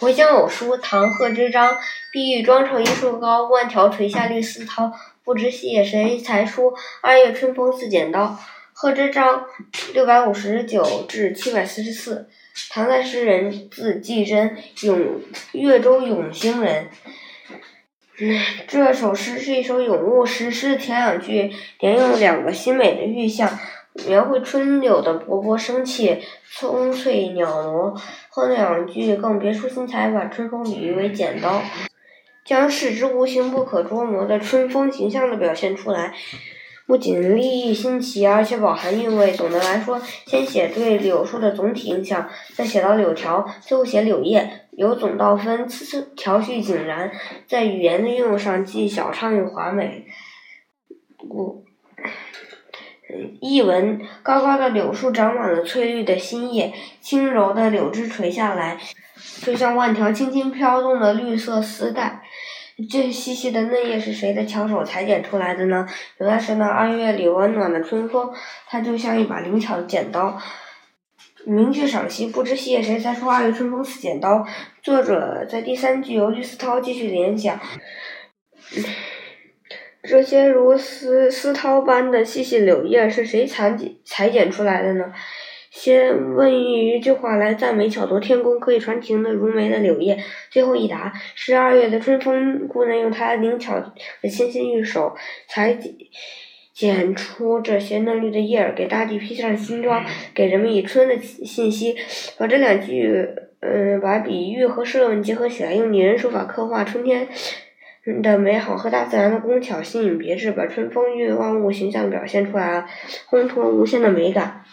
回乡偶书，唐·贺知章。碧玉妆成一树高，万条垂下绿丝绦。不知细叶谁裁出？二月春风似剪刀。贺知章，六百五十九至七百四十四，唐代诗人，字季真，永越州永兴人。这首诗是一首咏物诗，诗前两句连用两个新美的寓象。描绘春柳的勃勃生气，葱翠袅娜。后两句更别出心裁，把春风比喻为剪刀，将视之无形、不可捉摸的春风形象地表现出来。不仅立意新奇，而且饱含韵味。总的来说，先写对柳树的总体印象，再写到柳条，最后写柳叶，由总到分，次次条序井然，在语言的运用上既小畅又华美。故。译文：高高的柳树长满了翠绿的新叶，轻柔的柳枝垂下来，就像万条轻轻飘动的绿色丝带。这细细的嫩叶是谁的巧手裁剪出来的呢？原来是那二月里温暖的春风，它就像一把灵巧的剪刀。名句赏析：不知细叶谁裁出？二月春风似剪刀。作者在第三句由绿丝绦继续联想。这些如丝丝绦般的细细柳叶是谁裁剪裁剪出来的呢？先问一句话来赞美巧夺天工、可以传情的如眉的柳叶，最后一答是二月的春风姑娘用她灵巧的纤纤玉手裁剪剪出这些嫩绿的叶儿，给大地披上新装，给人们以春的信息。把这两句，嗯，把比喻和设问结合起来，用拟人手法刻画春天。的美好和大自然的工巧新颖别致，把春风韵万物形象表现出来了，烘托无限的美感。